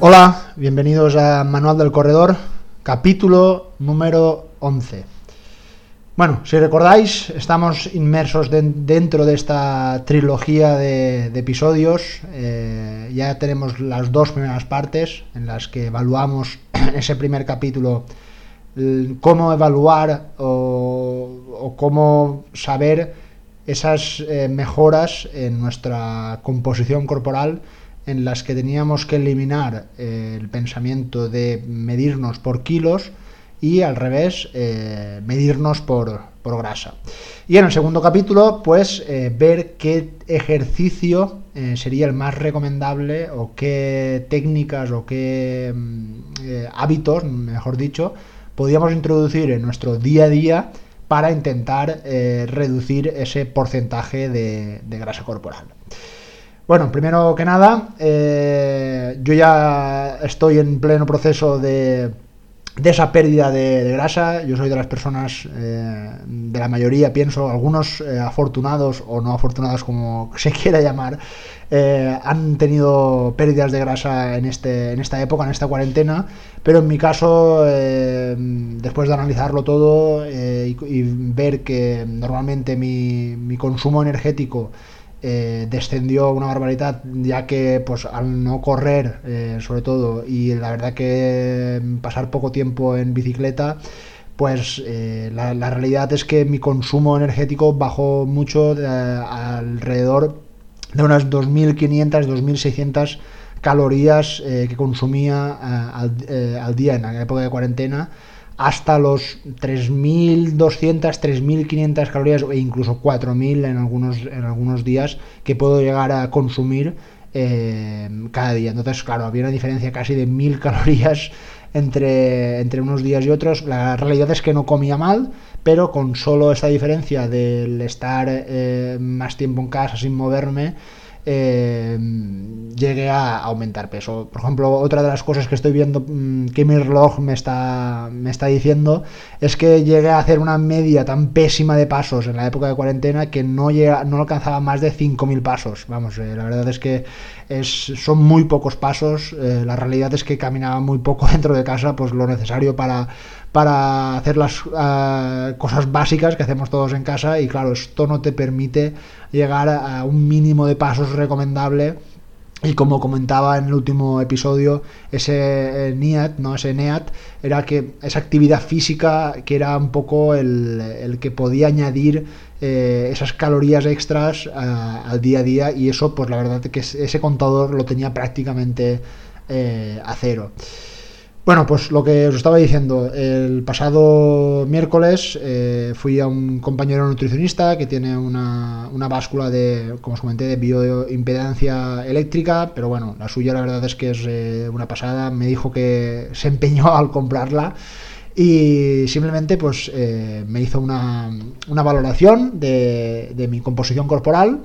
Hola, bienvenidos a Manual del Corredor, capítulo número 11. Bueno, si recordáis, estamos inmersos de- dentro de esta trilogía de, episodios. Eh, ya tenemos las dos primeras partes en las que evaluamos ese primer capítulo cómo evaluar o, o cómo saber esas eh, mejoras en nuestra composición corporal en las que teníamos que eliminar eh, el pensamiento de medirnos por kilos y al revés eh, medirnos por, por grasa. Y en el segundo capítulo, pues eh, ver qué ejercicio sería el más recomendable o qué técnicas o qué mm, hábitos, mejor dicho, podríamos introducir en nuestro día a día para intentar reducir ese porcentaje de grasa corporal. Bueno, primero que nada, eh, yo ya estoy en pleno proceso de, de esa pérdida de, grasa. Yo soy de las personas, eh, de la mayoría, pienso, algunos eh, afortunados o no afortunados, como se quiera llamar, han tenido pérdidas de grasa en, este, en esta época, en esta cuarentena. Pero en mi caso, después de analizarlo todo y, y ver que normalmente mi, mi consumo energético eh, descendió una barbaridad, ya que pues al no correr, eh, sobre todo, y la verdad que pasar poco tiempo en bicicleta, pues eh, la, realidad es que mi consumo energético bajó mucho alrededor de unas 2.500, 2.600 calorías que consumía al, al día en la época de cuarentena hasta los 3.200, 3.500 calorías e incluso 4.000 en algunos, en algunos días que puedo llegar a consumir eh, cada día. Entonces, claro, había una diferencia casi de 1.000 calorías entre, entre unos días y otros. La realidad es que no comía mal, pero con solo esta diferencia del estar eh, más tiempo en casa sin moverme, eh, llegué a aumentar peso. Por ejemplo, otra de las cosas que estoy viendo mmm, que mi reloj me está, me está diciendo es que llegué a hacer una media tan pésima de pasos en la época de cuarentena que no, llega, no alcanzaba más de 5.000 pasos. Vamos, eh, la verdad es que es, son muy pocos pasos. Eh, la realidad es que caminaba muy poco dentro de casa, pues lo necesario para para hacer las uh, cosas básicas que hacemos todos en casa y claro, esto no te permite llegar a un mínimo de pasos recomendable y como comentaba en el último episodio, ese eh, NIAT, ¿no? ese NEAT, era que esa actividad física que era un poco el, el que podía añadir eh, esas calorías extras al día a día y eso pues la verdad que ese contador lo tenía prácticamente eh, a cero. Bueno, pues lo que os estaba diciendo, el pasado miércoles eh, fui a un compañero nutricionista que tiene una, una, báscula de, como os comenté, de bioimpedancia eléctrica, pero bueno, la suya la verdad es que es eh, una pasada, me dijo que se empeñó al comprarla y simplemente pues eh, me hizo una, una valoración de, de mi composición corporal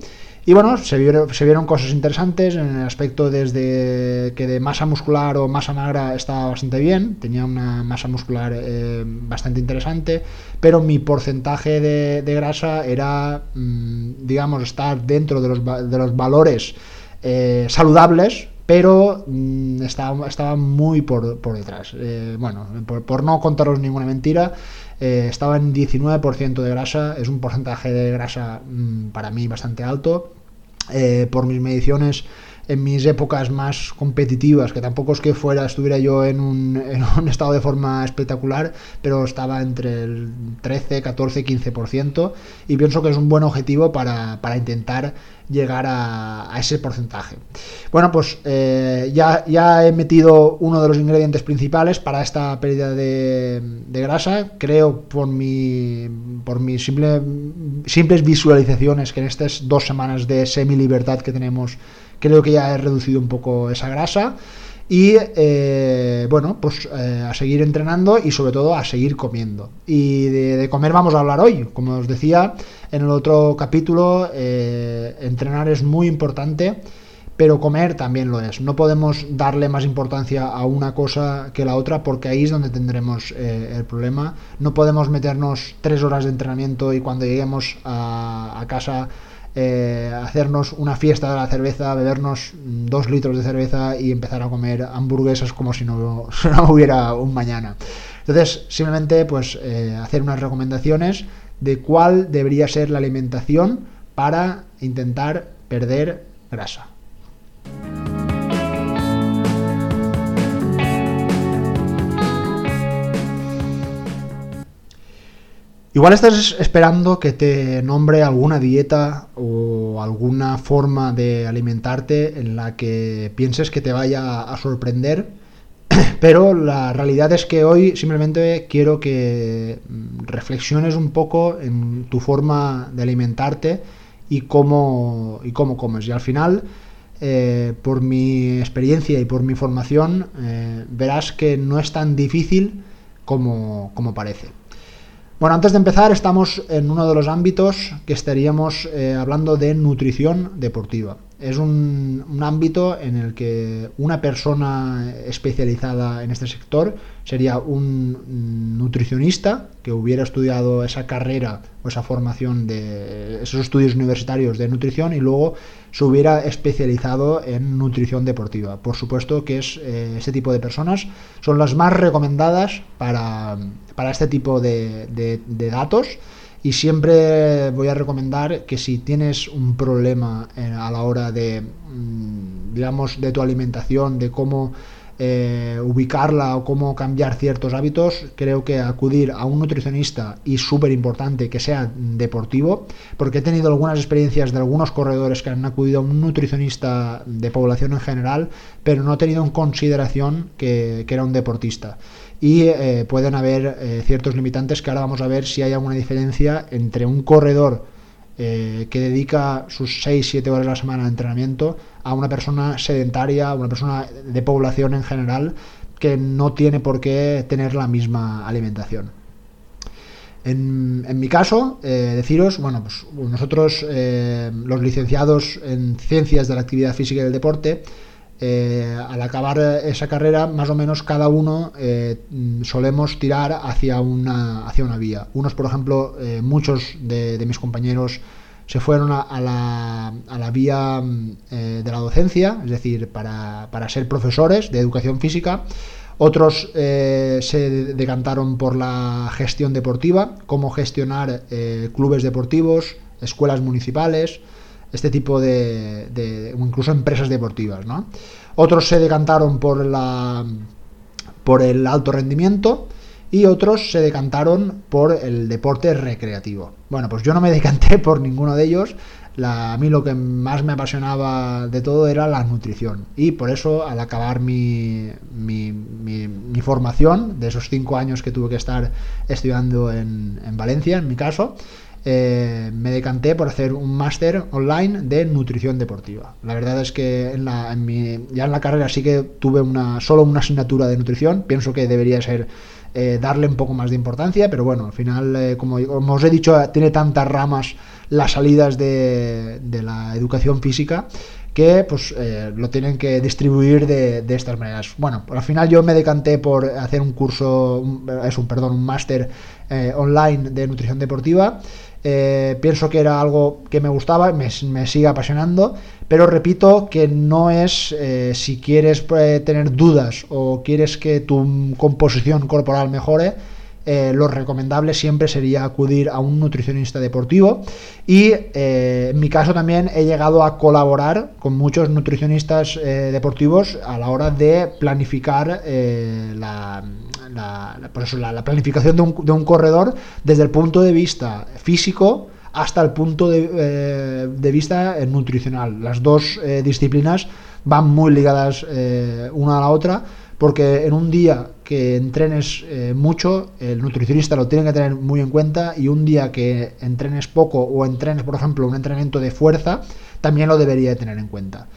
y bueno, se vieron, cosas interesantes en el aspecto desde que de masa muscular o masa magra estaba bastante bien, tenía una masa muscular eh, bastante interesante, pero mi porcentaje de, grasa era, mmm, digamos, estar dentro de los, de los valores eh, saludables, pero mmm, estaba, estaba, muy por, por detrás. Eh, bueno, por, no contaros ninguna mentira, eh, estaba en 19% de grasa, es un porcentaje de grasa mmm, para mí bastante alto. Eh, por mis mediciones en mis épocas más competitivas, que tampoco es que fuera, estuviera yo en un, en un estado de forma espectacular, pero estaba entre el 13, 14, 15%, y pienso que es un buen objetivo para, intentar llegar a, ese porcentaje. Bueno, pues eh, ya, he metido uno de los ingredientes principales para esta pérdida de, grasa. Creo por mi por mis simple, simples visualizaciones que en estas dos semanas de semi libertad que tenemos, creo que ya he reducido un poco esa grasa. Y eh, bueno, pues eh, a seguir entrenando y sobre todo a seguir comiendo. Y de, comer vamos a hablar hoy. Como os decía en el otro capítulo, eh, entrenar es muy importante, pero comer también lo es. No podemos darle más importancia a una cosa que la otra porque ahí es donde tendremos el problema. No podemos meternos tres horas de entrenamiento y cuando lleguemos a casa eh, hacernos una fiesta de la cerveza, bebernos dos litros de cerveza y empezar a comer hamburguesas como si no, hubiera un mañana. Entonces, simplemente pues eh, hacer unas recomendaciones de cuál debería ser la alimentación para intentar perder grasa. Igual estás esperando que te nombre alguna dieta o alguna forma de alimentarte en la que pienses que te vaya a sorprender, pero la realidad es que hoy simplemente quiero que reflexiones un poco en tu forma de alimentarte y cómo, y cómo comes. Y al final, eh, por mi experiencia y por mi formación, eh, verás que no es tan difícil como, como parece. Bueno, antes de empezar, estamos en uno de los ámbitos que estaríamos eh, hablando de nutrición deportiva. Es un, ámbito en el que una persona especializada en este sector sería un nutricionista que hubiera estudiado esa carrera o esa formación de esos estudios universitarios de nutrición y luego se hubiera especializado en nutrición deportiva. Por supuesto que es eh, ese tipo de personas son las más recomendadas para, este tipo de datos y siempre voy a recomendar que si tienes un problema eh, a la hora de, mm, digamos, de tu alimentación, de cómo eh, ubicarla o cómo cambiar ciertos hábitos, creo que acudir a un nutricionista y súper importante que sea deportivo, porque he tenido algunas experiencias de algunos corredores que han acudido a un nutricionista de población en general, pero no he tenido en consideración que, que era un deportista. Y eh, pueden haber eh, ciertos limitantes que ahora vamos a ver si hay alguna diferencia entre un corredor eh, que dedica sus 6-7 horas a la semana de entrenamiento a una persona sedentaria, una persona de población en general que no tiene por qué tener la misma alimentación. En, mi caso, deciros, bueno, pues nosotros los licenciados en ciencias de la actividad física y del deporte, eh, al acabar esa carrera, más o menos cada uno eh, solemos tirar hacia una, hacia una vía. Unos, por ejemplo, eh, muchos de, mis compañeros se fueron a, la, a la, vía de la docencia, es decir, para, para, ser profesores de educación física. Otros se decantaron por la gestión deportiva, cómo gestionar clubes deportivos, escuelas municipales, este tipo de, de incluso empresas deportivas, ¿no? Otros se decantaron por la por el alto rendimiento y otros se decantaron por el deporte recreativo. Bueno, pues yo no me decanté por ninguno de ellos. a mí lo que más me apasionaba de todo era la nutrición. Y por eso, al acabar mi, mi, mi, formación, de esos cinco años que tuve que estar estudiando en, en Valencia, en mi caso, eh, me decanté por hacer un máster online de nutrición deportiva. La verdad es que en la, ya en la carrera sí que tuve una, solo una asignatura de nutrición, pienso que debería ser eh, darle un poco más de importancia, pero bueno, al final, eh, como, os he dicho, tiene tantas ramas las salidas de, la educación física que pues lo tienen que distribuir de, estas maneras. Bueno, al final yo me decanté por hacer un curso, es un perdón, un máster online de nutrición deportiva eh, pienso que era algo que me gustaba, me, me sigue apasionando, pero repito que no es eh, si quieres eh, tener dudas o quieres que tu composición corporal mejore, eh, lo recomendable siempre sería acudir a un nutricionista deportivo y eh, en mi caso también he llegado a colaborar con muchos nutricionistas eh, deportivos a la hora de planificar la, la, planificación de un, de un, corredor desde el punto de vista físico hasta el punto de, de vista nutricional. Las dos disciplinas van muy ligadas una a la otra porque en un día que entrenes eh, mucho, el nutricionista lo tiene que tener muy en cuenta y un día que entrenes poco o entrenes, por ejemplo, un entrenamiento de fuerza, también lo debería de tener en cuenta.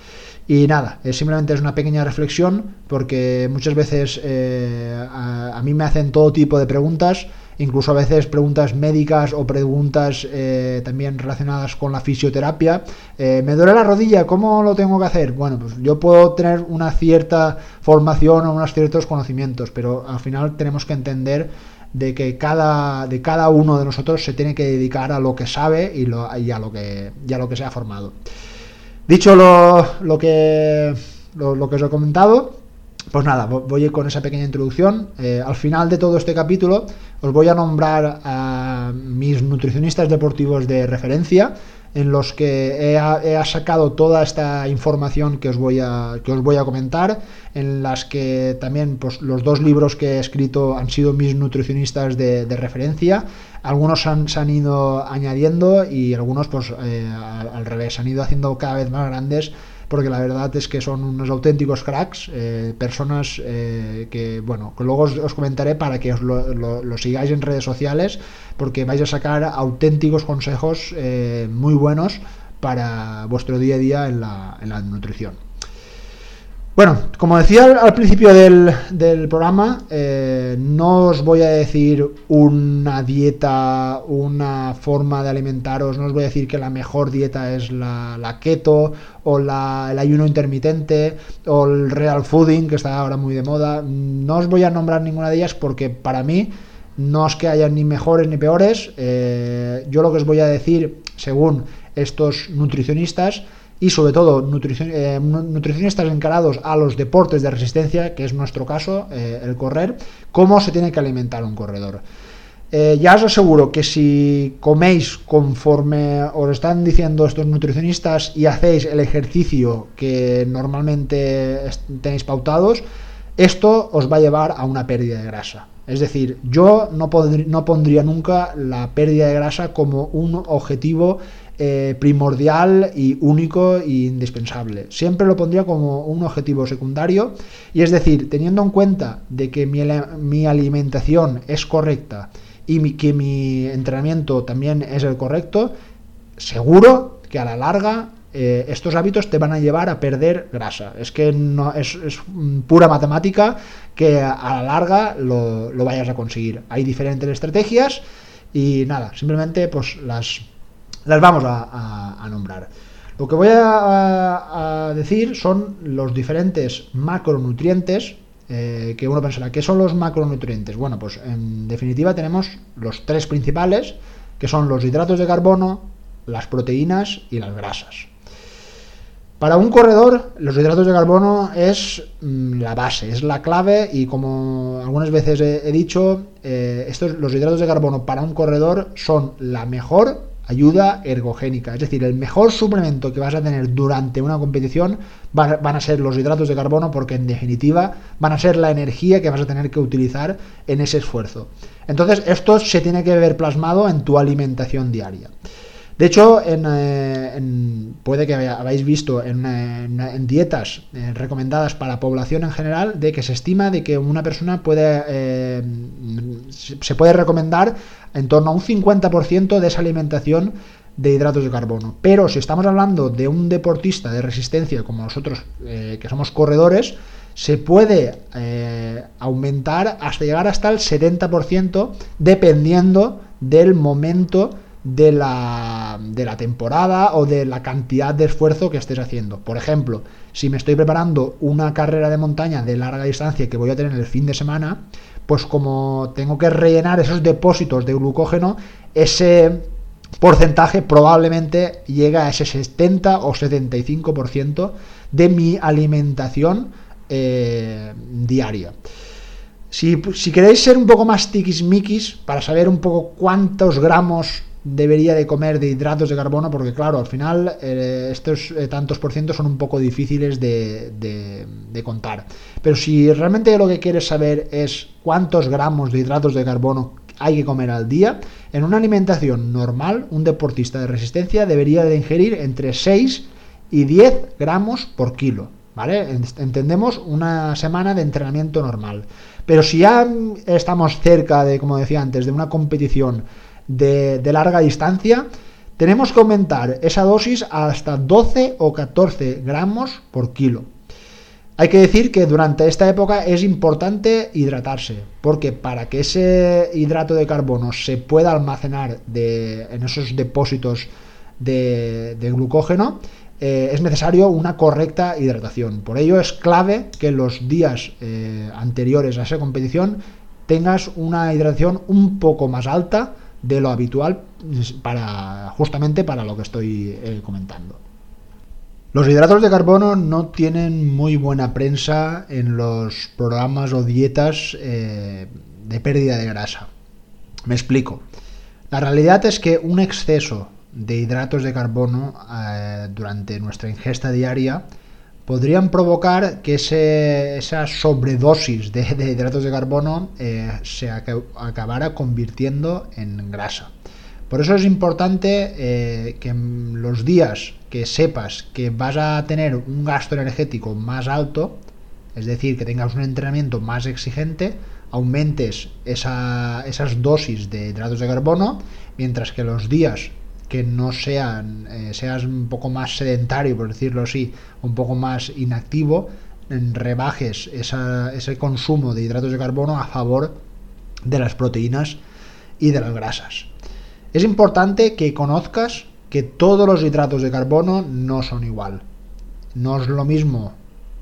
Y nada, es simplemente es una pequeña reflexión porque muchas veces eh, a, mí me hacen todo tipo de preguntas incluso a veces preguntas médicas o preguntas eh, también relacionadas con la fisioterapia. Eh, me duele la rodilla, ¿cómo lo tengo que hacer? Bueno, pues yo puedo tener una cierta formación o unos ciertos conocimientos, pero al final tenemos que entender de que cada, de cada uno de nosotros se tiene que dedicar a lo que sabe y, lo, a, lo que, lo que se ha formado. Dicho lo, que, lo, que os he comentado, pues nada, voy con esa pequeña introducción. Eh, al final de todo este capítulo os voy a nombrar a mis nutricionistas deportivos de referencia en los que he, sacado toda esta información que os voy a, que os voy a comentar, en las que también pues, los dos libros que he escrito han sido mis nutricionistas de, referencia, algunos se han ido añadiendo y algunos pues eh, al, revés, han ido haciendo cada vez más grandes porque la verdad es que son unos auténticos cracks, eh, personas eh, que, bueno, que luego os, comentaré para que os lo, sigáis en redes sociales, porque vais a sacar auténticos consejos eh, muy buenos para vuestro día a día en la nutrición. Bueno, como decía al, principio del, programa, eh, no os voy a decir una dieta, una forma de alimentaros, no os voy a decir que la mejor dieta es la, keto o el ayuno intermitente o el real fooding, que está ahora muy de moda. No os voy a nombrar ninguna de ellas porque para mí no es que haya ni mejores ni peores. Eh, yo lo que os voy a decir, según estos nutricionistas, y sobre todo eh, nutricionistas encarados a los deportes de resistencia, que es nuestro caso, eh, el correr, cómo se tiene que alimentar un corredor. Eh, ya os aseguro que si coméis conforme os están diciendo estos nutricionistas y hacéis el ejercicio que normalmente tenéis pautados, esto os va a llevar a una pérdida de grasa. Es decir, yo no, no pondría nunca la pérdida de grasa como un objetivo eh, primordial y único e indispensable. Siempre lo pondría como un objetivo secundario y es decir, teniendo en cuenta de que mi, alimentación es correcta y que mi entrenamiento también es el correcto, seguro que a la larga eh, estos hábitos te van a llevar a perder grasa. Es que no es, pura matemática que a la larga lo, lo, vayas a conseguir. Hay diferentes estrategias y nada, simplemente pues las las vamos a, nombrar. Lo que voy a, decir son los diferentes macronutrientes eh, que uno pensará, ¿qué son los macronutrientes? Bueno, pues en definitiva tenemos los tres principales, que son los hidratos de carbono, las proteínas y las grasas. Para un corredor, los hidratos de carbono es mm, la base, es la clave y como algunas veces he, dicho, eh, estos, los hidratos de carbono para un corredor son la mejor ayuda ergogénica. Es decir, el mejor suplemento que vas a tener durante una competición van a ser los hidratos de carbono porque en definitiva van a ser la energía que vas a tener que utilizar en ese esfuerzo. Entonces, esto se tiene que ver plasmado en tu alimentación diaria. De hecho, eh, puede que habéis visto en, dietas eh, recomendadas para la población en general de que se estima de que una persona puede eh, se puede recomendar en torno a un 50% de esa alimentación de hidratos de carbono. Pero si estamos hablando de un deportista de resistencia como nosotros, que somos corredores, se puede aumentar hasta llegar hasta el 70% dependiendo del momento de la, de la temporada o de la cantidad de esfuerzo que estés haciendo. Por ejemplo, si me estoy preparando una carrera de montaña de larga distancia que voy a tener el fin de semana, pues como tengo que rellenar esos depósitos de glucógeno, ese porcentaje probablemente llega a ese 70 o 75% de mi alimentación eh, diaria. Si, si, queréis ser un poco más tiquismiquis para saber un poco cuántos gramos debería de comer de hidratos de carbono porque claro, al final eh, estos eh, tantos por ciento son un poco difíciles de, de, contar. Pero si realmente lo que quieres saber es cuántos gramos de hidratos de carbono hay que comer al día, en una alimentación normal, un deportista de resistencia debería de ingerir entre 6 y 10 gramos por kilo. ¿Vale? Entendemos una semana de entrenamiento normal. Pero si ya estamos cerca de, como decía antes, de una competición de, larga distancia, tenemos que aumentar esa dosis hasta 12 o 14 gramos por kilo. Hay que decir que durante esta época es importante hidratarse, porque para que ese hidrato de carbono se pueda almacenar en esos depósitos de, glucógeno, eh, es necesario una correcta hidratación. Por ello es clave que los días eh, anteriores a esa competición tengas una hidratación un poco más alta de lo habitual para justamente para lo que estoy eh, comentando. Los hidratos de carbono no tienen muy buena prensa en los programas o dietas eh, de pérdida de grasa. Me explico. La realidad es que un exceso de hidratos de carbono eh, durante nuestra ingesta diaria podrían provocar que esa sobredosis de, hidratos de carbono eh, se acabara convirtiendo en grasa. Por eso es importante eh, que los días que sepas que vas a tener un gasto energético más alto, es decir, que tengas un entrenamiento más exigente, aumentes esas dosis de hidratos de carbono, mientras que los días que no sean, eh, seas un poco más sedentario, por decirlo así, un poco más inactivo, rebajes ese consumo de hidratos de carbono a favor de las proteínas y de las grasas. Es importante que conozcas que todos los hidratos de carbono no son igual. No es lo mismo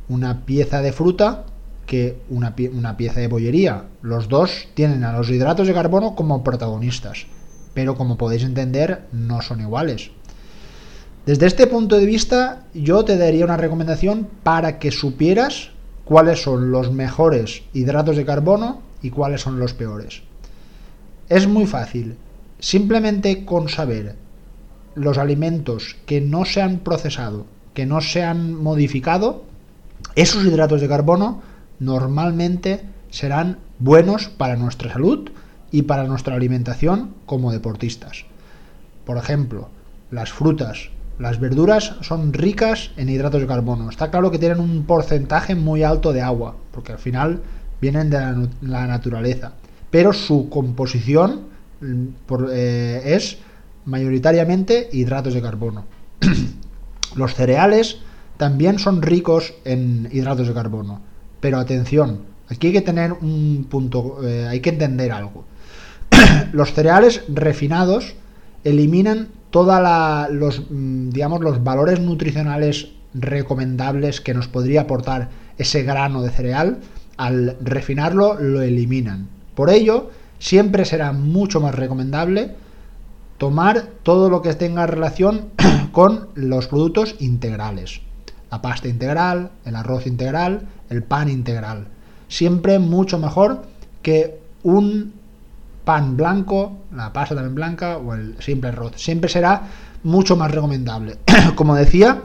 una pieza de fruta que una, una pieza de bollería. Los dos tienen a los hidratos de carbono como protagonistas pero como podéis entender no son iguales. Desde este punto de vista yo te daría una recomendación para que supieras cuáles son los mejores hidratos de carbono y cuáles son los peores. Es muy fácil, simplemente con saber los alimentos que no se han procesado, que no se han modificado, esos hidratos de carbono normalmente serán buenos para nuestra salud y para nuestra alimentación como deportistas. Por ejemplo, las frutas, las verduras son ricas en hidratos de carbono. Está claro que tienen un porcentaje muy alto de agua, porque al final vienen de la, naturaleza. Pero su composición mm, eh, es mayoritariamente hidratos de carbono. Los cereales también son ricos en hidratos de carbono. Pero atención, aquí hay que tener un punto, eh, hay que entender algo los cereales refinados eliminan todos los, mm, digamos, los valores nutricionales recomendables que nos podría aportar ese grano de cereal. Al refinarlo lo eliminan. Por ello, siempre será mucho más recomendable tomar todo lo que tenga relación con los productos integrales. La pasta integral, el arroz integral, el pan integral. Siempre mucho mejor que un pan blanco, la pasta también blanca o el simple arroz. Siempre será mucho más recomendable. como decía,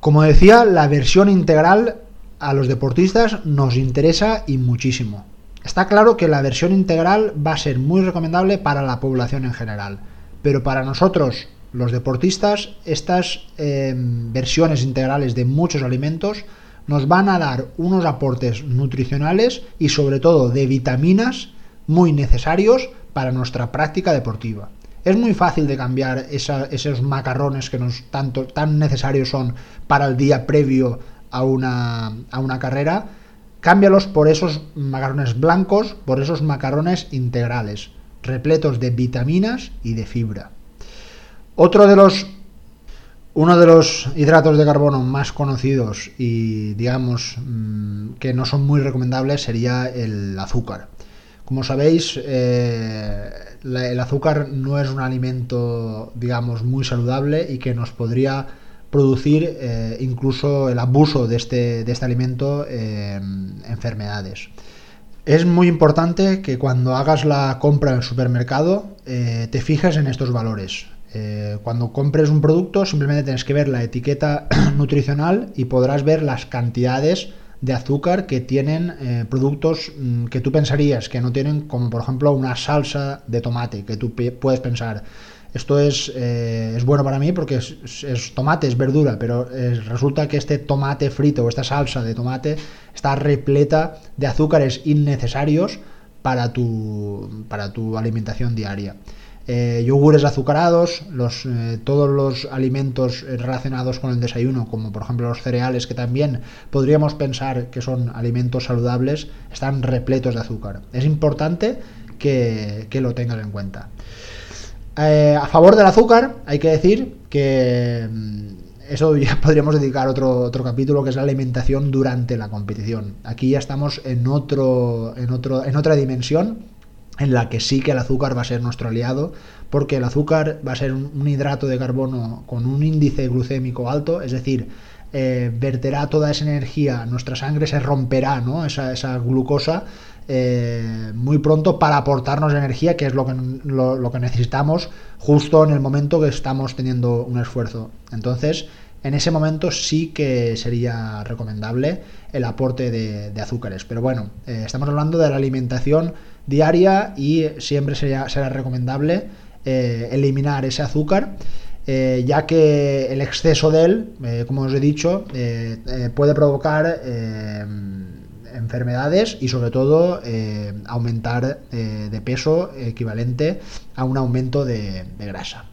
como decía, la versión integral a los deportistas nos interesa y muchísimo. Está claro que la versión integral va a ser muy recomendable para la población en general, pero para nosotros, los deportistas, estas eh, versiones integrales de muchos alimentos nos van a dar unos aportes nutricionales y sobre todo de vitaminas muy necesarios para nuestra práctica deportiva. Es muy fácil de cambiar esos macarrones que tanto, tan necesarios son para el día previo a una, a una carrera. Cámbialos por esos macarrones blancos, por esos macarrones integrales, repletos de vitaminas y de fibra. Otro de los uno de los hidratos de carbono más conocidos y digamos mm, que no son muy recomendables sería el azúcar. Como sabéis, eh, el azúcar no es un alimento, digamos, muy saludable y que nos podría producir eh, incluso el abuso de este, de este alimento enfermedades. Es muy importante que cuando hagas la compra en el supermercado eh, te fijes en estos valores. cuando compres un producto simplemente tienes que ver la etiqueta nutricional y podrás ver las cantidades de azúcar que tienen eh, productos mm, que tú pensarías que no tienen, como por ejemplo una salsa de tomate, que tú puedes pensar, esto es, eh, es bueno para mí porque es, tomate, es verdura, pero eh, resulta que este tomate frito o esta salsa de tomate está repleta de azúcares innecesarios para tu, para tu alimentación diaria. Eh, yogures azucarados, los, eh, todos los alimentos relacionados con el desayuno, como por ejemplo los cereales, que también podríamos pensar que son alimentos saludables, están repletos de azúcar. Es importante que, lo tengas en cuenta. Eh, a favor del azúcar, hay que decir que mm, eso ya podríamos dedicar otro, otro capítulo que es la alimentación durante la competición. Aquí ya estamos en, otro, en, otro, en otra dimensión en la que sí que el azúcar va a ser nuestro aliado, porque el azúcar va a ser un, hidrato de carbono con un índice glucémico alto, es decir, eh, verterá toda esa energía, nuestra sangre se romperá, ¿no? esa, esa glucosa eh, muy pronto para aportarnos energía, que es lo que, lo, que necesitamos justo en el momento que estamos teniendo un esfuerzo. Entonces, en ese momento sí que sería recomendable el aporte de, azúcares. Pero bueno, eh, estamos hablando de la alimentación diaria y siempre será, será recomendable eh, eliminar ese azúcar. ya que el exceso de él, como os he dicho, puede provocar enfermedades y sobre todo eh, aumentar eh, de peso equivalente a un aumento de, grasa.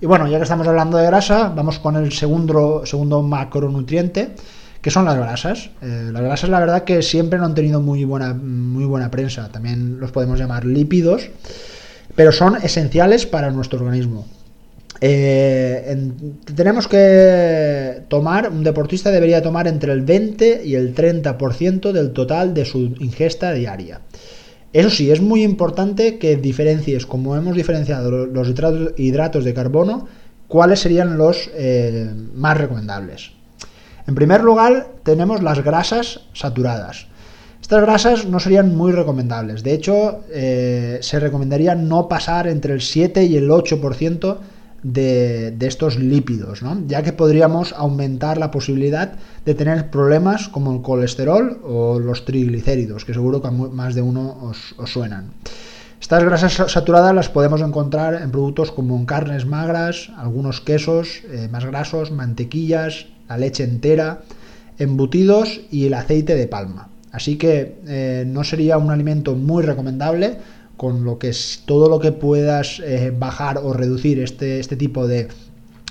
Y bueno, ya que estamos hablando de grasa, vamos con el segundo, segundo macronutriente, que son las grasas. Eh, las grasas, la verdad, que siempre no han tenido muy buena, muy buena prensa. También los podemos llamar lípidos, pero son esenciales para nuestro organismo. Eh, tenemos que tomar, un deportista debería tomar entre el 20 y el 30% del total de su ingesta diaria. Eso sí, es muy importante que diferencies, como hemos diferenciado los hidratos de carbono, cuáles serían los eh, más recomendables. En primer lugar, tenemos las grasas saturadas. Estas grasas no serían muy recomendables. De hecho, eh, se recomendaría no pasar entre el 7 y el 8% de, estos lípidos, ¿no? ya que podríamos aumentar la posibilidad de tener problemas como el colesterol o los triglicéridos, que seguro que más de uno os, suenan. Estas grasas saturadas las podemos encontrar en productos como en carnes magras, algunos quesos eh, más grasos, mantequillas, la leche entera, embutidos y el aceite de palma. Así que eh, no sería un alimento muy recomendable con lo que es todo lo que puedas eh, bajar o reducir este, este tipo de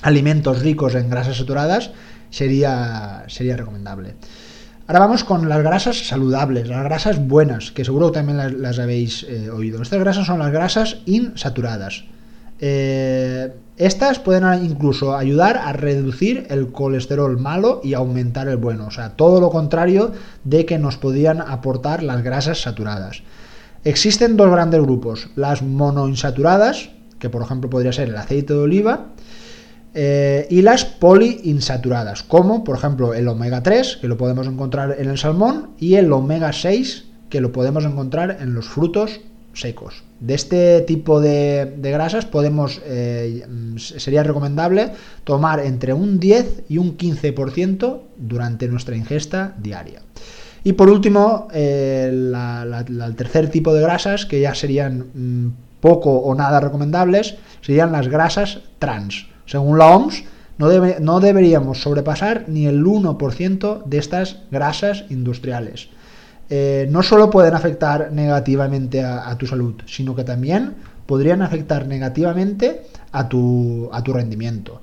alimentos ricos en grasas saturadas sería, sería recomendable. Ahora vamos con las grasas saludables, las grasas buenas, que seguro también las, habéis eh, oído. Estas grasas son las grasas insaturadas. Eh, estas pueden incluso ayudar a reducir el colesterol malo y aumentar el bueno. O sea, todo lo contrario de que nos podían aportar las grasas saturadas. Existen dos grandes grupos, las monoinsaturadas, que por ejemplo podría ser el aceite de oliva, eh, y las poliinsaturadas, como por ejemplo el omega 3, que lo podemos encontrar en el salmón, y el omega 6, que lo podemos encontrar en los frutos secos. De este tipo de, grasas podemos, eh, sería recomendable tomar entre un 10 y un 15% durante nuestra ingesta diaria. Y por último, eh, el tercer tipo de grasas, que ya serían mm, poco o nada recomendables, serían las grasas trans. Según la OMS, no, no deberíamos sobrepasar ni el 1% de estas grasas industriales. Eh, no solo pueden afectar negativamente a, tu salud, sino que también podrían afectar negativamente a tu, a tu rendimiento.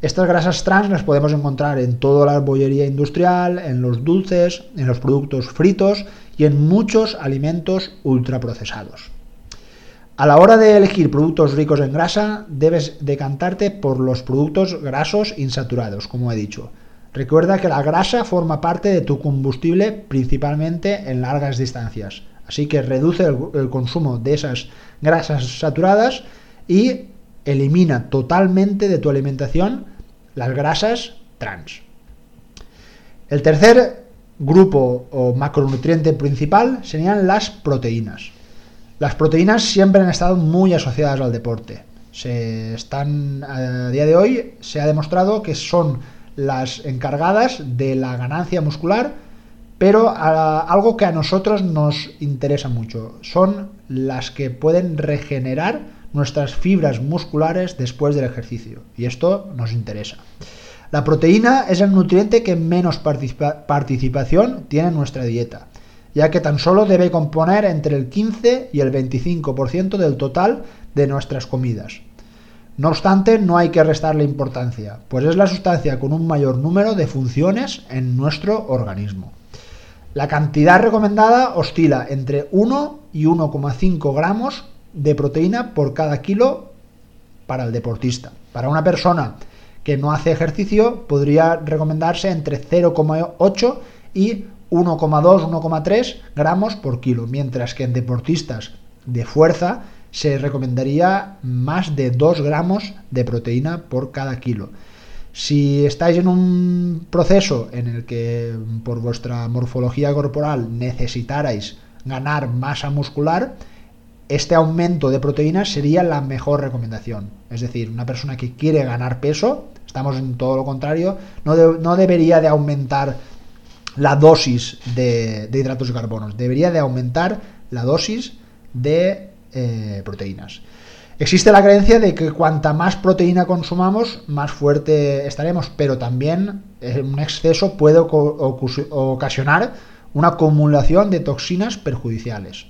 Estas grasas trans las podemos encontrar en toda la bollería industrial, en los dulces, en los productos fritos y en muchos alimentos ultraprocesados. A la hora de elegir productos ricos en grasa, debes decantarte por los productos grasos insaturados, como he dicho. Recuerda que la grasa forma parte de tu combustible principalmente en largas distancias, así que reduce el, consumo de esas grasas saturadas y elimina totalmente de tu alimentación las grasas trans. El tercer grupo o macronutriente principal serían las proteínas. Las proteínas siempre han estado muy asociadas al deporte. Se están a día de hoy se ha demostrado que son las encargadas de la ganancia muscular, pero algo que a nosotros nos interesa mucho son las que pueden regenerar nuestras fibras musculares después del ejercicio. Y esto nos interesa. La proteína es el nutriente que menos participación tiene en nuestra dieta, ya que tan solo debe componer entre el 15 y el 25% del total de nuestras comidas. No obstante, no hay que restarle importancia, pues es la sustancia con un mayor número de funciones en nuestro organismo. La cantidad recomendada oscila entre 1 y 1,5 gramos de proteína por cada kilo para el deportista. Para una persona que no hace ejercicio, podría recomendarse entre 0,8 y 1,2, 1,3 gramos por kilo, mientras que en deportistas de fuerza se recomendaría más de 2 gramos de proteína por cada kilo. Si estáis en un proceso en el que por vuestra morfología corporal necesitarais ganar masa muscular, este aumento de proteínas sería la mejor recomendación. Es decir, una persona que quiere ganar peso, estamos en todo lo contrario, no, no debería de aumentar la dosis de, hidratos de carbono, debería de aumentar la dosis de eh, proteínas. Existe la creencia de que cuanta más proteína consumamos, más fuerte estaremos, pero también eh, un exceso puede ocasionar una acumulación de toxinas perjudiciales.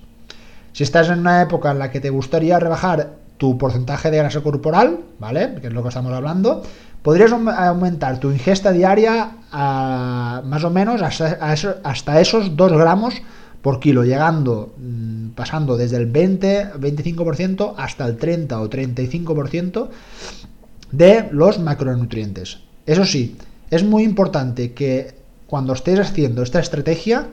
Si estás en una época en la que te gustaría rebajar tu porcentaje de grasa corporal, ¿vale? Que es lo que estamos hablando, podrías aumentar tu ingesta diaria a, más o menos hasta, esos 2 gramos por kilo, llegando, mm, pasando desde el 20-25% hasta el 30 o 35% de los macronutrientes. Eso sí, es muy importante que cuando estés haciendo esta estrategia,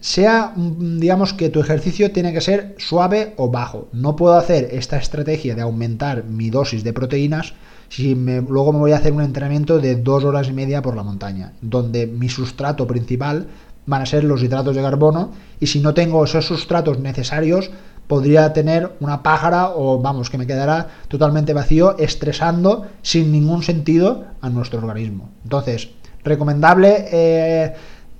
sea, mm, digamos que tu ejercicio tiene que ser suave o bajo. No puedo hacer esta estrategia de aumentar mi dosis de proteínas si luego me voy a hacer un entrenamiento de dos horas y media por la montaña, donde mi sustrato principal van a ser los hidratos de carbono y si no tengo esos sustratos necesarios podría tener una pájara o vamos que me quedará totalmente vacío estresando sin ningún sentido a nuestro organismo. Entonces, recomendable eh,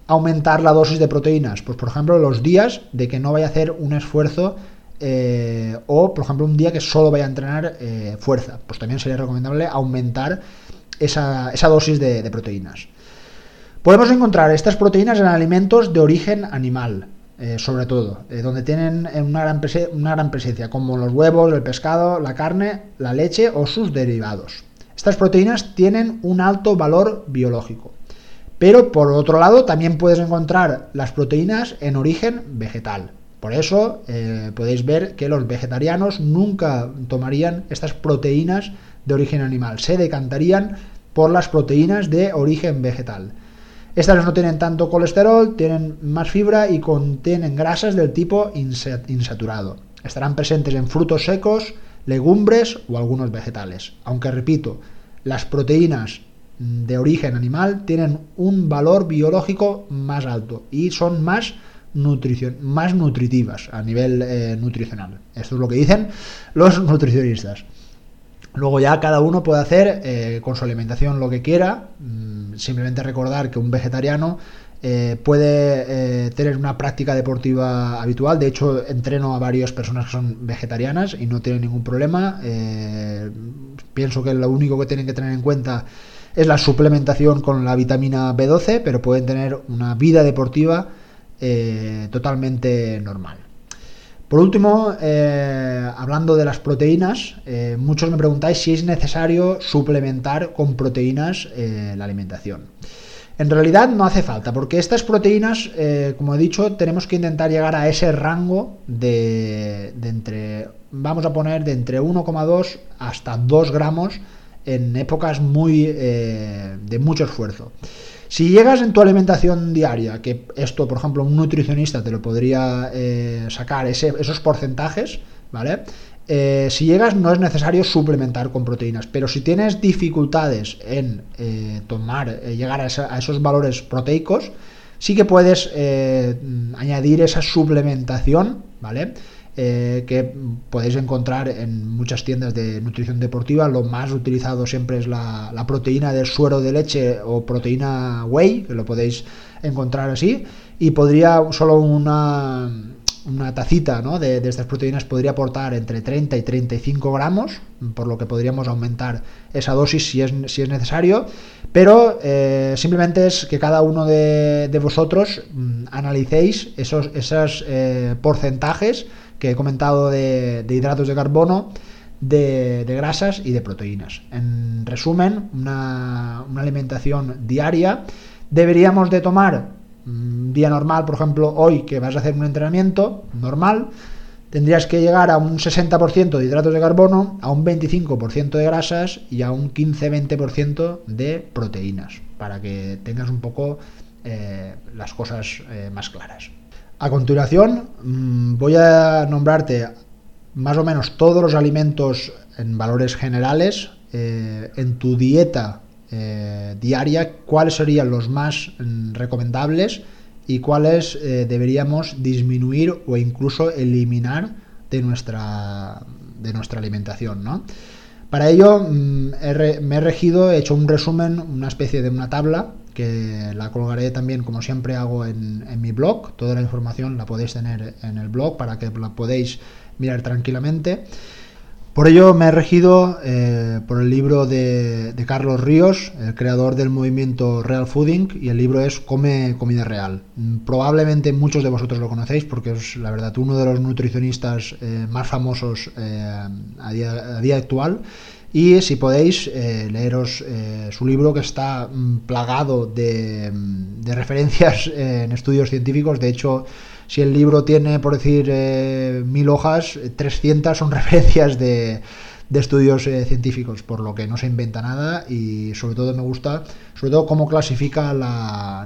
aumentar la dosis de proteínas, pues por ejemplo los días de que no vaya a hacer un esfuerzo eh, o, por ejemplo, un día que solo vaya a entrenar eh, fuerza, pues también sería recomendable aumentar esa, dosis de, proteínas. Podemos encontrar estas proteínas en alimentos de origen animal, eh, sobre todo, donde tienen una gran, una gran presencia, como los huevos, el pescado, la carne, la leche o sus derivados. Estas proteínas tienen un alto valor biológico. Pero por otro lado, también puedes encontrar las proteínas en origen vegetal. Por eso eh, podéis ver que los vegetarianos nunca tomarían estas proteínas de origen animal, se decantarían por las proteínas de origen vegetal. Estas no tienen tanto colesterol, tienen más fibra y contienen grasas del tipo insaturado. Estarán presentes en frutos secos, legumbres o algunos vegetales. Aunque repito, las proteínas de origen animal tienen un valor biológico más alto y son más más nutritivas a nivel eh, nutricional. Esto es lo que dicen los nutricionistas. Luego ya cada uno puede hacer eh, con su alimentación lo que quiera. Simplemente recordar que un vegetariano eh, puede tener una práctica deportiva habitual. De hecho, entreno a varias personas que son vegetarianas y no tienen ningún problema. pienso que lo único que tienen que tener en cuenta es la suplementación con la vitamina B12, pero pueden tener una vida deportiva eh, totalmente normal. Por último, eh, hablando de las proteínas, eh, muchos me preguntáis si es necesario suplementar con proteínas la alimentación. En realidad no hace falta, porque estas proteínas, como he dicho, tenemos que intentar llegar a ese rango de, de entre, vamos a poner, de entre 1,2 hasta 2 gramos en épocas muy de mucho esfuerzo. Si llegas en tu alimentación diaria, que esto, por ejemplo, un nutricionista te lo podría eh, sacar esos porcentajes, ¿vale? Eh, si llegas no es necesario suplementar con proteínas, pero si tienes dificultades en eh, tomar, llegar a, a, esos valores proteicos, sí que puedes añadir esa suplementación, ¿vale? Eh, que podéis encontrar en muchas tiendas de nutrición deportiva. Lo más utilizado siempre es la, proteína del suero de leche o proteína whey, que lo podéis encontrar así. Y podría solo una, una tacita de, estas proteínas podría aportar entre 30 y 35 gramos, por lo que podríamos aumentar esa dosis si es, si es necesario. Pero eh, simplemente es que cada uno de, vosotros mm, analicéis esos, esos eh, porcentajes que he comentado de, hidratos de carbono, de, grasas y de proteínas. En resumen, una, alimentación diaria. Deberíamos de tomar un día normal, por ejemplo, hoy que vas a hacer un entrenamiento normal, tendrías que llegar a un 60% de hidratos de carbono, a un 25% de grasas y a un 15-20% de proteínas, para que tengas un poco eh, las cosas eh, más claras. A continuación, mm, voy a nombrarte más o menos todos los alimentos en valores generales eh, en tu dieta diaria, cuáles serían los más mm, recomendables y cuáles eh, deberíamos disminuir o incluso eliminar de nuestra, de nuestra alimentación. ¿no? Para ello mm, me he regido, he hecho un resumen, una especie de una tabla que la colgaré también como siempre hago en, mi blog. Toda la información la podéis tener en el blog para que la podéis mirar tranquilamente. Por ello me he regido eh, por el libro de, Carlos Ríos, el creador del movimiento Real Fooding, y el libro es Come Comida Real. Probablemente muchos de vosotros lo conocéis porque es la verdad uno de los nutricionistas eh, más famosos eh, a, día, actual. Y si podéis, leeros su libro que está mm, plagado de, de referencias en estudios científicos. De hecho, si el libro tiene, por decir, eh, mil hojas, 300 son referencias de, estudios eh, científicos, por lo que no se inventa nada y sobre todo me gusta, sobre todo cómo clasifica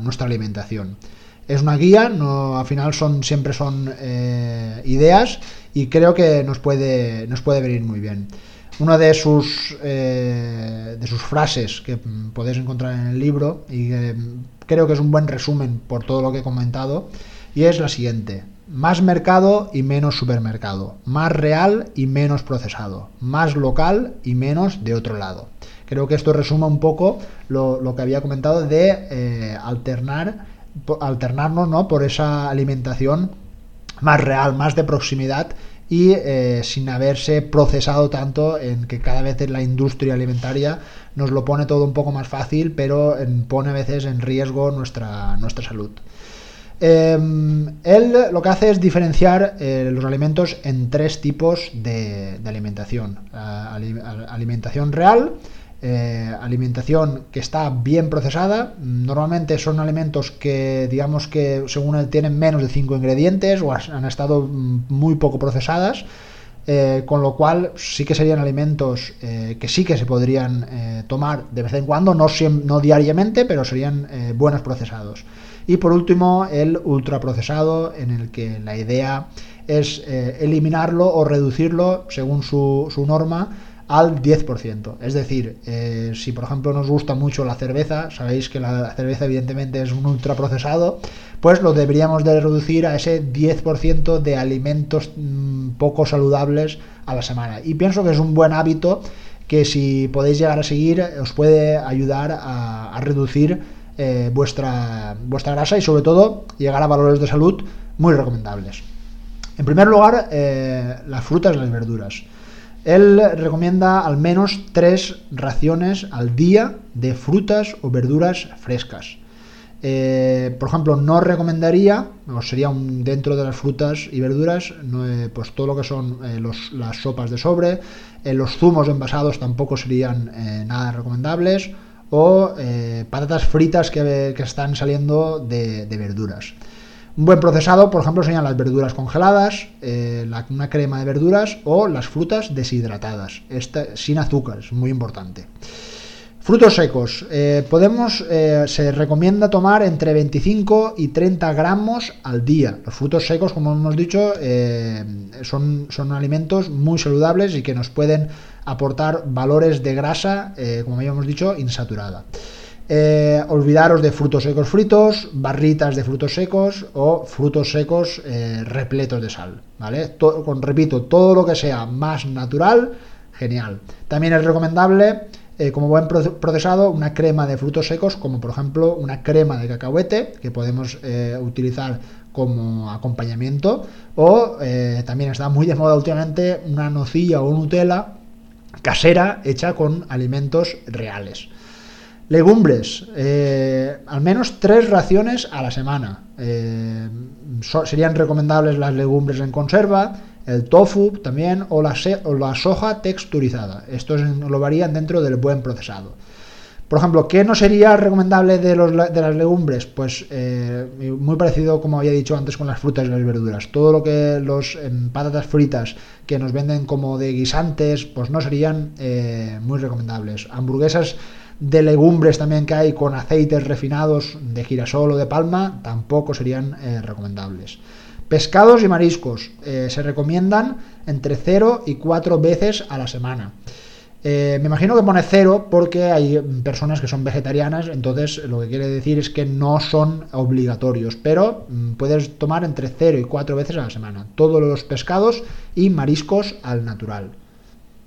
nuestra alimentación. Es una guía, no, al final son, siempre son eh, ideas y creo que nos puede, nos puede venir muy bien. Una de sus, de sus frases que podéis encontrar en el libro y creo que es un buen resumen por todo lo que he comentado y es la siguiente. Más mercado y menos supermercado. Más real y menos procesado. Más local y menos de otro lado. Creo que esto resuma un poco lo, que había comentado de eh, alternar, alternarnos ¿no? por esa alimentación más real, más de proximidad y eh, sin haberse procesado tanto en que cada vez la industria alimentaria nos lo pone todo un poco más fácil, pero pone a veces en riesgo nuestra, nuestra salud. Em, él lo que hace es diferenciar eh, los alimentos en tres tipos de, alimentación. alimentación real, eh, alimentación que está bien procesada. Normalmente son alimentos que, digamos que según él, tienen menos de 5 ingredientes o han estado muy poco procesadas. Eh, con lo cual sí que serían alimentos que sí que se podrían tomar de vez en cuando, no, diariamente, pero serían buenos procesados. Y por último, el ultraprocesado, en el que la idea es eh, eliminarlo o reducirlo, según su, norma, al 10%. Es decir, eh, si por ejemplo nos gusta mucho la cerveza, sabéis que la cerveza evidentemente es un ultraprocesado, pues lo deberíamos de reducir a ese 10% de alimentos mm, poco saludables a la semana. Y pienso que es un buen hábito que si podéis llegar a seguir os puede ayudar a reducir eh, vuestra, vuestra grasa y sobre todo llegar a valores de salud muy recomendables. En primer lugar, eh, las frutas y las verduras. Él recomienda al menos tres raciones al día de frutas o verduras frescas. Eh, por ejemplo, no recomendaría, o sería un, dentro de las frutas y verduras, pues todo lo que son las sopas de sobre, los zumos envasados tampoco serían nada recomendables, o eh, patatas fritas que, están saliendo de, verduras. Un buen procesado, por ejemplo, serían las verduras congeladas, eh, una crema de verduras o las frutas deshidratadas, sin azúcar, es muy importante. Frutos secos. Eh, podemos, se recomienda tomar entre 25 y 30 gramos al día. Los frutos secos, como hemos dicho, son, son alimentos muy saludables y que nos pueden aportar valores de grasa, eh, como habíamos dicho, insaturada. Eh, olvidaros de frutos secos fritos, barritas de frutos secos o frutos secos eh, repletos de sal. ¿vale? con, repito, todo lo que sea más natural, genial. También es recomendable, como buen procesado, una crema de frutos secos, como por ejemplo una crema de cacahuete, que podemos utilizar como acompañamiento. O también está muy de moda últimamente una nocilla o Nutella casera hecha con alimentos reales. Legumbres, eh, al menos tres raciones a la semana. Eh, serían recomendables las legumbres en conserva, el tofu también o la, o la soja texturizada. Estos lo varían dentro del buen procesado. Por ejemplo, ¿qué no sería recomendable de, los, de las legumbres? Pues eh, muy parecido, como había dicho antes, con las frutas y las verduras. Todo lo que los em, patatas fritas que nos venden como de guisantes, pues no serían muy recomendables. Hamburguesas de legumbres también que hay con aceites refinados de girasol o de palma, tampoco serían eh, recomendables. Pescados y mariscos se recomiendan entre 0 y 4 veces a la semana. Eh, me imagino que pone cero porque hay personas que son vegetarianas, entonces lo que quiere decir es que no son obligatorios, pero mm, puedes tomar entre 0 y 4 veces a la semana, todos los pescados y mariscos al natural.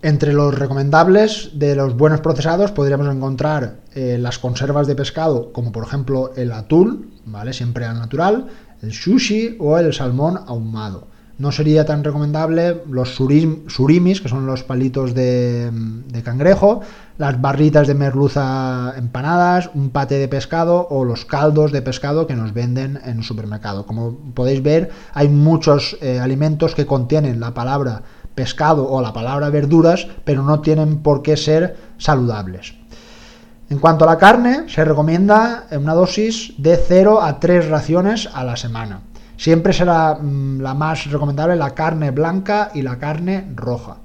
Entre los recomendables de los buenos procesados podríamos encontrar eh, las conservas de pescado, como por ejemplo el atún, ¿vale? siempre al natural, el sushi o el salmón ahumado. No sería tan recomendable los surimis, que son los palitos de, cangrejo, las barritas de merluza empanadas, un pate de pescado o los caldos de pescado que nos venden en el supermercado. Como podéis ver, hay muchos eh, alimentos que contienen la palabra pescado o la palabra verduras, pero no tienen por qué ser saludables. En cuanto a la carne, se recomienda una dosis de 0 a 3 raciones a la semana. Siempre será mm, la más recomendable la carne blanca y la carne roja.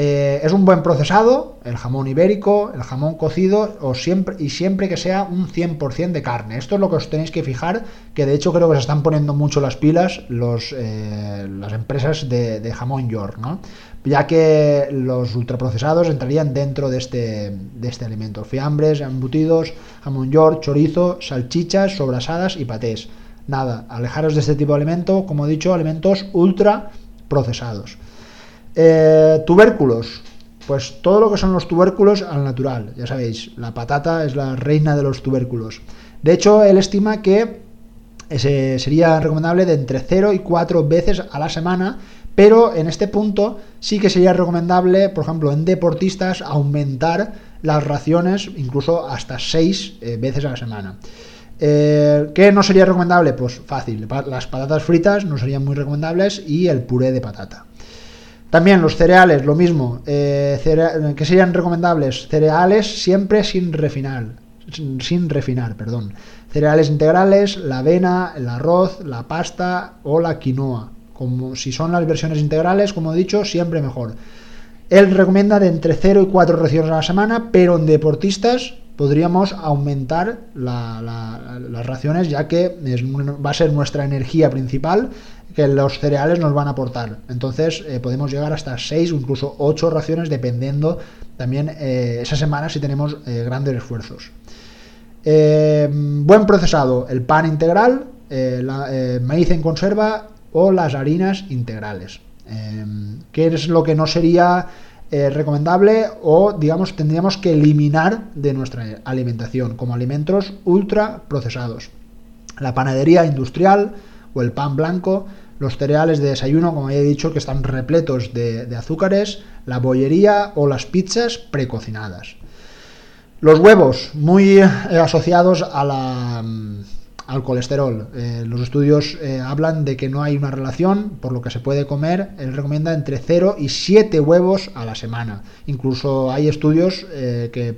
Eh, es un buen procesado, el jamón ibérico, el jamón cocido o siempre, y siempre que sea un 100% de carne. Esto es lo que os tenéis que fijar, que de hecho creo que se están poniendo mucho las pilas los, eh, las empresas de, jamón York, ¿no? ya que los ultraprocesados entrarían dentro de este, de este alimento. Fiambres, embutidos, jamón York, chorizo, salchichas, sobrasadas y patés nada, alejaros de este tipo de alimento, como he dicho, alimentos ultra procesados. Eh, tubérculos, pues todo lo que son los tubérculos al natural, ya sabéis, la patata es la reina de los tubérculos. De hecho, él estima que ese sería recomendable de entre 0 y 4 veces a la semana, pero en este punto sí que sería recomendable, por ejemplo, en deportistas, aumentar las raciones incluso hasta 6 eh, veces a la semana. Eh, ¿Qué no sería recomendable? Pues fácil, las patatas fritas no serían muy recomendables y el puré de patata. También los cereales, lo mismo. Eh, ¿Qué serían recomendables? Cereales siempre sin refinar. Sin, refinar, perdón. Cereales integrales, la avena, el arroz, la pasta o la quinoa. Como si son las versiones integrales, como he dicho, siempre mejor. Él recomienda de entre 0 y 4 raciones a la semana, pero en deportistas podríamos aumentar las raciones ya que va a ser nuestra energía principal que los cereales nos van a aportar. Entonces eh, podemos llegar hasta 6 o incluso 8 raciones dependiendo también eh, esa semana si tenemos eh, grandes esfuerzos. buen procesado, el pan integral, maíz en conserva o las harinas integrales. ¿Qué es lo que no sería eh, recomendable o, digamos, tendríamos que eliminar de nuestra alimentación como alimentos ultra procesados. La panadería industrial o el pan blanco, los cereales de desayuno, como ya he dicho, que están repletos de azúcares, la bollería o las pizzas precocinadas. Los huevos, muy eh, asociados a la mm, al colesterol. Eh, los estudios eh, hablan de que no hay una relación, por lo que se puede comer, él recomienda entre 0 y 7 huevos a la semana. Incluso hay estudios que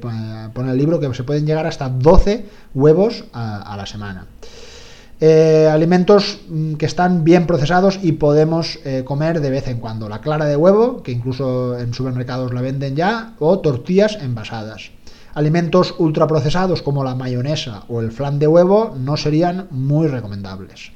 pone el libro que se pueden llegar hasta 12 huevos a, la semana. Alimentos mm, que están bien procesados y podemos comer de vez en cuando. La clara de huevo, que incluso en supermercados la venden ya, o tortillas envasadas. Alimentos ultraprocesados como la mayonesa o el flan de huevo no serían muy recomendables.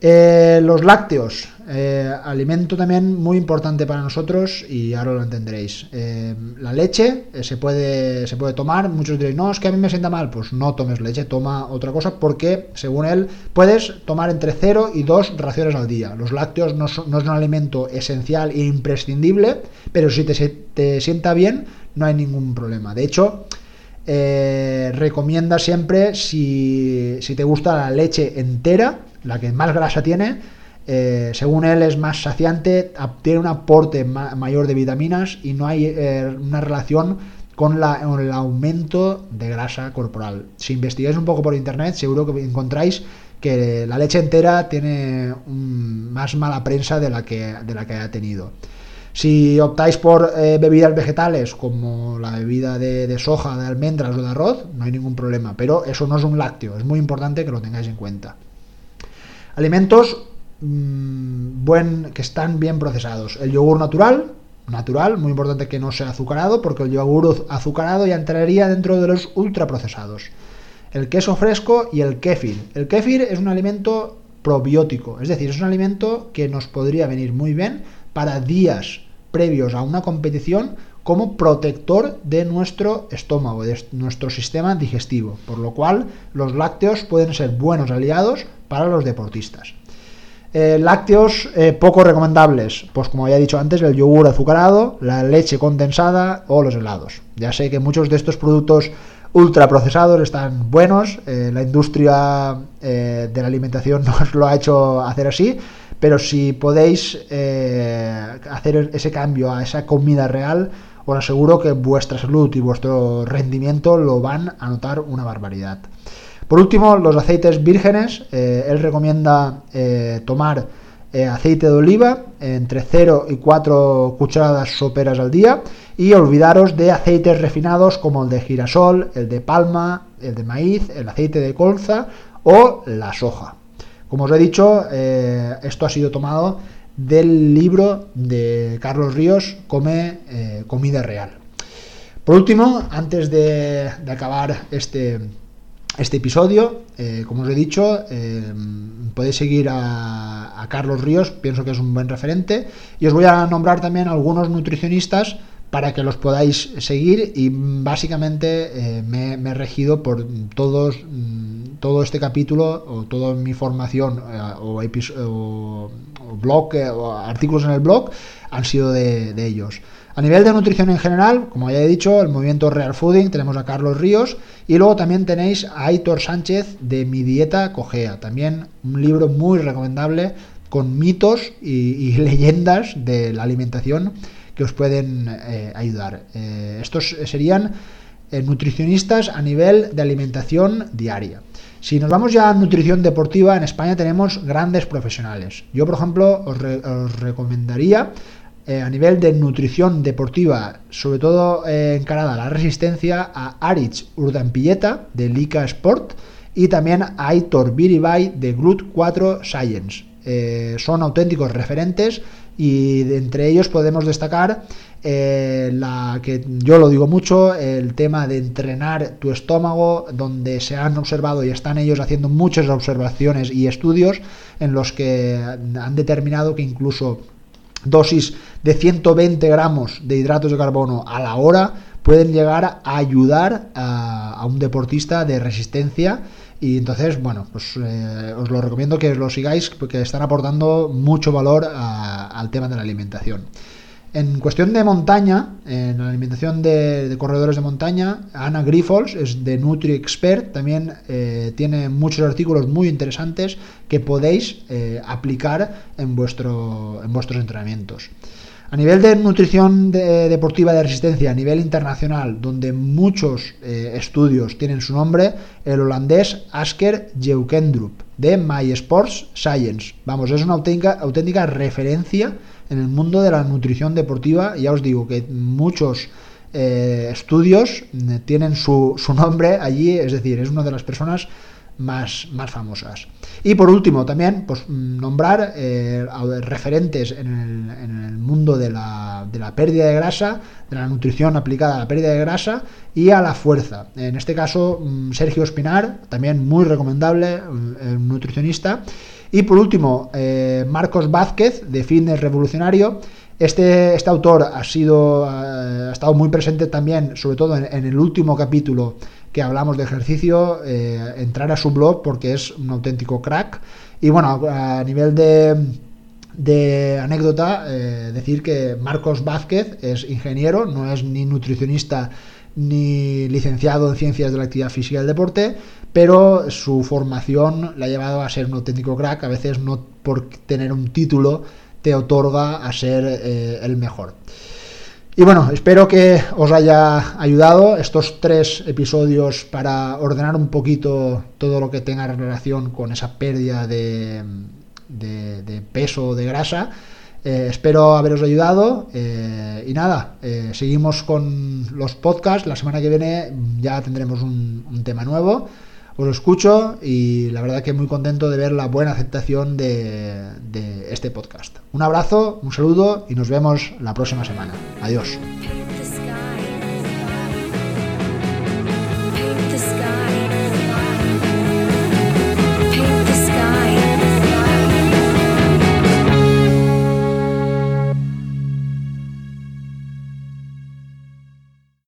Eh, los lácteos, eh, alimento también muy importante para nosotros y ahora lo entenderéis. Eh, la leche se, puede, se puede tomar, muchos diréis, no, es que a mí me sienta mal, pues no tomes leche, toma otra cosa porque según él puedes tomar entre 0 y 2 raciones al día. Los lácteos no, son, no es un alimento esencial e imprescindible, pero si te, te sienta bien, no hay ningún problema. De hecho, recomienda siempre, si, te gusta la leche entera, la que más grasa tiene, eh, según él es más saciante, tiene un aporte mayor de vitaminas y no hay eh, una relación con, el aumento de grasa corporal. Si investigáis un poco por internet, seguro que encontráis que la leche entera tiene más mala prensa de la que, de ha tenido. Si optáis por eh, bebidas vegetales como la bebida de, soja, de almendras o de arroz, no hay ningún problema, pero eso no es un lácteo, es muy importante que lo tengáis en cuenta. Alimentos mm, buen, que están bien procesados. El yogur natural, natural, muy importante que no sea azucarado, porque el yogur azucarado ya entraría dentro de los ultraprocesados. El queso fresco y el kéfir. El kéfir es un alimento probiótico, es decir, es un alimento que nos podría venir muy bien para días previos a una competición como protector de nuestro estómago, de nuestro sistema digestivo, por lo cual los lácteos pueden ser buenos aliados para los deportistas. Eh, lácteos eh, poco recomendables, pues como he dicho antes, el yogur azucarado, la leche condensada o los helados. Ya sé que muchos de estos productos ultraprocesados están buenos, eh, la industria de la alimentación nos lo ha hecho hacer así, pero si podéis hacer ese cambio a esa comida real, os aseguro que vuestra salud y vuestro rendimiento lo van a notar una barbaridad. Por último, los aceites vírgenes. Eh, él recomienda eh, tomar eh, aceite de oliva entre 0 y 4 cucharadas soperas al día y olvidaros de aceites refinados como el de girasol, el de palma, el de maíz, el aceite de colza o la soja. Como os he dicho, esto ha sido tomado del libro de Carlos Ríos, Come Comida Real. Por último, antes de acabar este, este episodio. Eh, como os he dicho, eh, podéis seguir a, Carlos Ríos, pienso que es un buen referente. Y os voy a nombrar también algunos nutricionistas para que los podáis seguir y básicamente eh, me, he regido por todos mm, todo este capítulo o toda mi formación o, o, blog o artículos en el blog han sido de ellos. A nivel de nutrición en general, como ya he dicho, el movimiento Real Fooding, tenemos a Carlos Ríos y luego también tenéis a Aitor Sánchez de Mi Dieta Cogea, también un libro muy recomendable con mitos y, leyendas de la alimentación que os pueden eh, ayudar. Eh, estos serían eh, nutricionistas a nivel de alimentación diaria. Si nos vamos ya a nutrición deportiva, en España tenemos grandes profesionales. Yo, por ejemplo, os, os recomendaría eh, a nivel de nutrición deportiva, sobre todo eh, encarada a la resistencia, a Aritz Urdampilleta de Lika Sport y también a Aitor Biribay de Glut 4 Science. Eh, son auténticos referentes y entre ellos podemos destacar la que yo lo digo mucho, el tema de entrenar tu estómago, donde se han observado y están ellos haciendo muchas observaciones y estudios en los que han determinado que incluso dosis de 120 gramos de hidratos de carbono a la hora pueden llegar a ayudar a, un deportista de resistencia y entonces, bueno, pues eh, os lo recomiendo que lo sigáis porque están aportando mucho valor al tema de la alimentación. En cuestión de montaña, en la alimentación de, corredores de montaña, Ana Grifols es de Nutri Expert, también eh, tiene muchos artículos muy interesantes que podéis eh, aplicar en, vuestro, en vuestros entrenamientos. A nivel de nutrición deportiva de resistencia a nivel internacional, donde muchos eh, estudios tienen su nombre, el holandés Asker Jeukendrup, de My Sports Science. Vamos, es una auténtica referencia en el mundo de la nutrición deportiva, ya os digo que muchos eh, estudios eh, tienen su, nombre allí, es decir, es una de las personas más, más famosas. Y por último, también pues, nombrar eh, referentes en el, mundo de la, de la, pérdida de grasa, de la nutrición aplicada a la pérdida de grasa y a la fuerza. En este caso, mm, Sergio Espinar, también muy recomendable, un nutricionista. Y por último, eh, Marcos Vázquez, de Fitness Revolucionario. Este, este autor ha, sido, eh, ha estado muy presente también, sobre todo en, el último capítulo que hablamos de ejercicio, eh, entrar a su blog porque es un auténtico crack. Y bueno, a nivel de, de anécdota, decir que Marcos Vázquez es ingeniero, no es ni nutricionista ni licenciado en ciencias de la actividad física y el deporte, pero su formación le ha llevado a ser un auténtico crack, a veces no por tener un título te otorga a ser eh, el mejor. Y bueno, espero que os haya ayudado estos tres episodios para ordenar un poquito todo lo que tenga relación con esa pérdida de, peso, de grasa Eh, espero haberos ayudado eh, y nada, seguimos con los podcasts. La semana que viene ya tendremos un, tema nuevo. Os lo escucho y la verdad que muy contento de ver la buena aceptación de este podcast. Un abrazo, un saludo y nos vemos la próxima semana. Adiós.